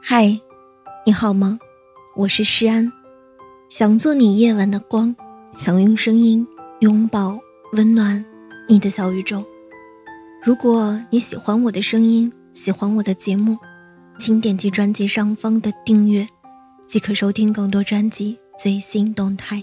嗨，你好吗？我是诗安，想做你夜晚的光，想用声音拥抱温暖你的小宇宙。如果你喜欢我的声音，喜欢我的节目，请点击专辑上方的订阅，即可收听更多专辑最新动态。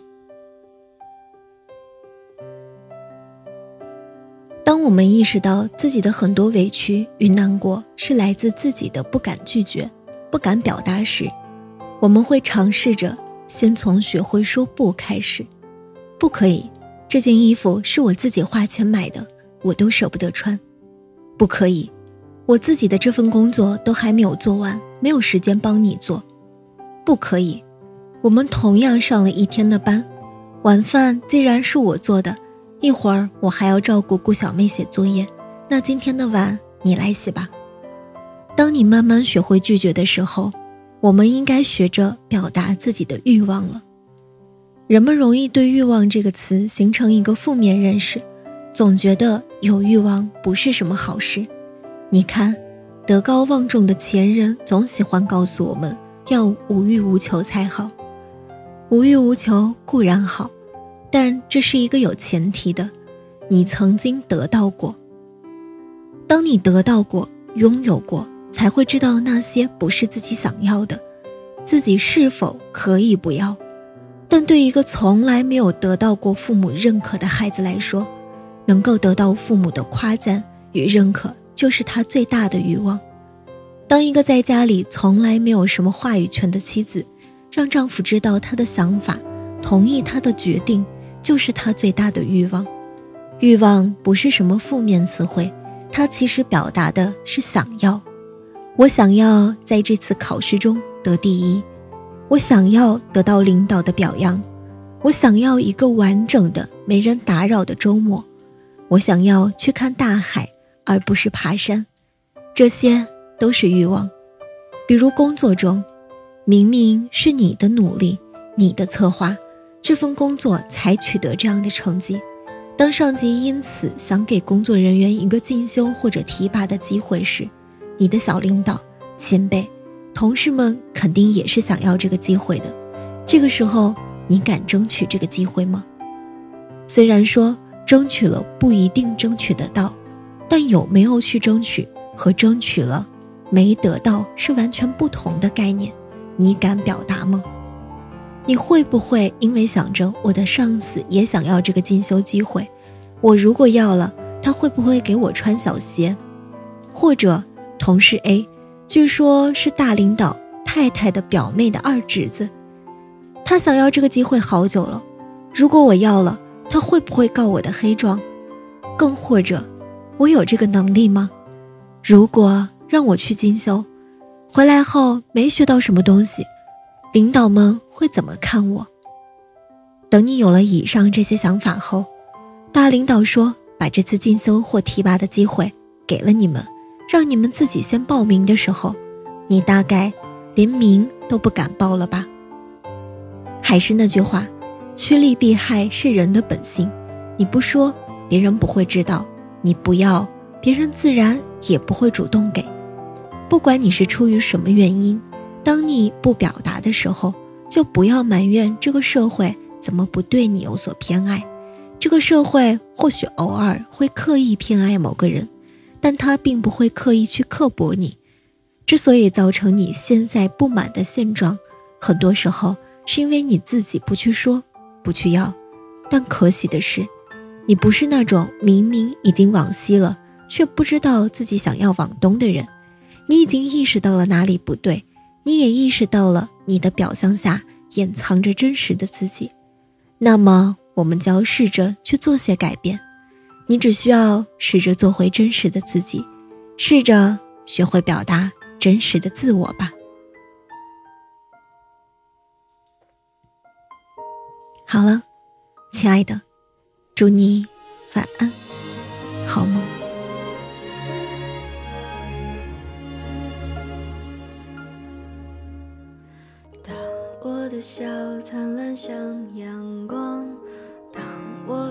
当我们意识到自己的很多委屈与难过是来自自己的不敢拒绝。不敢表达时，我们会尝试着先从学会说不开始。不可以，这件衣服是我自己花钱买的，我都舍不得穿。不可以，我自己的这份工作都还没有做完，没有时间帮你做。不可以，我们同样上了一天的班，晚饭既然是我做的，一会儿我还要照顾顾小妹写作业，那今天的碗你来洗吧。当你慢慢学会拒绝的时候，我们应该学着表达自己的欲望了。人们容易对“欲望”这个词形成一个负面认识，总觉得有欲望不是什么好事。你看，德高望重的前人总喜欢告诉我们要无欲无求才好。无欲无求固然好，但这是一个有前提的：你曾经得到过。当你得到过、拥有过。才会知道那些不是自己想要的，自己是否可以不要。但对一个从来没有得到过父母认可的孩子来说，能够得到父母的夸赞与认可，就是他最大的欲望。当一个在家里从来没有什么话语权的妻子，让丈夫知道她的想法，同意她的决定，就是她最大的欲望。欲望不是什么负面词汇，它其实表达的是想要。我想要在这次考试中得第一，我想要得到领导的表扬，我想要一个完整的、没人打扰的周末，我想要去看大海而不是爬山，这些都是欲望。比如工作中，明明是你的努力、你的策划，这份工作才取得这样的成绩，当上级因此想给工作人员一个进修或者提拔的机会时，你的小领导、前辈、同事们肯定也是想要这个机会的。这个时候，你敢争取这个机会吗？虽然说争取了不一定争取得到，但有没有去争取和争取了没得到是完全不同的概念。你敢表达吗？你会不会因为想着我的上司也想要这个进修机会，我如果要了，他会不会给我穿小鞋，或者？同事 A，据说是大领导太太的表妹的二侄子，他想要这个机会好久了。如果我要了，他会不会告我的黑状？更或者，我有这个能力吗？如果让我去进修，回来后没学到什么东西，领导们会怎么看我？等你有了以上这些想法后，大领导说把这次进修或提拔的机会给了你们。让你们自己先报名的时候，你大概连名都不敢报了吧？还是那句话，趋利避害是人的本性。你不说，别人不会知道；你不要，别人自然也不会主动给。不管你是出于什么原因，当你不表达的时候，就不要埋怨这个社会怎么不对你有所偏爱。这个社会或许偶尔会刻意偏爱某个人。但他并不会刻意去刻薄你，之所以造成你现在不满的现状，很多时候是因为你自己不去说，不去要。但可喜的是，你不是那种明明已经往西了，却不知道自己想要往东的人。你已经意识到了哪里不对，你也意识到了你的表象下掩藏着真实的自己。那么，我们就要试着去做些改变。你只需要试着做回真实的自己，试着学会表达真实的自我吧。好了，亲爱的，祝你晚安，好梦。当我的笑灿烂像阳光。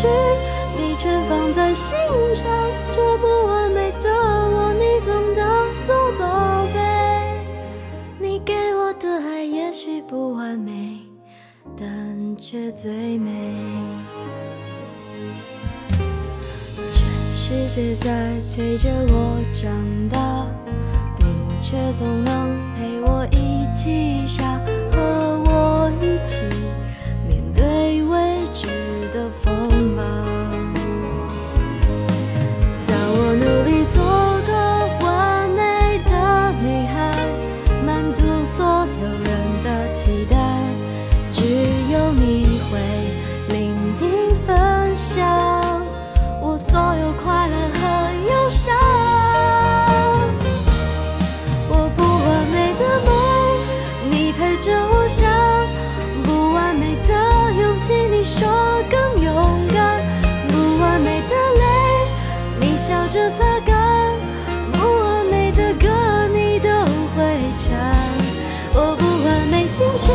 事，你全放在心上。这不完美的我，你总当作宝贝。你给我的爱也许不完美，但却最美。全世界在催着我长大，你却总能陪我一起傻，着我想；不完美的勇气，你说更勇敢；不完美的泪，你笑着擦干；不完美的歌，你都会唱。我不完美心事，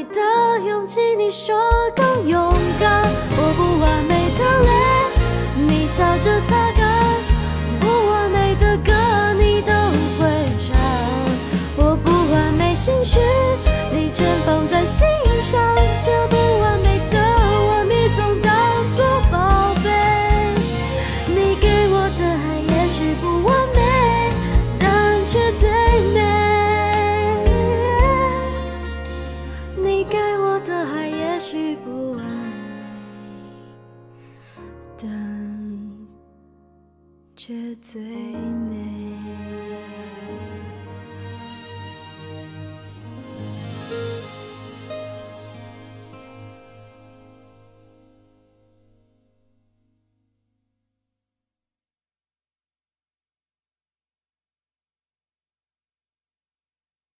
美的勇气，你说更勇敢。我不完美的泪，你笑着擦干；最。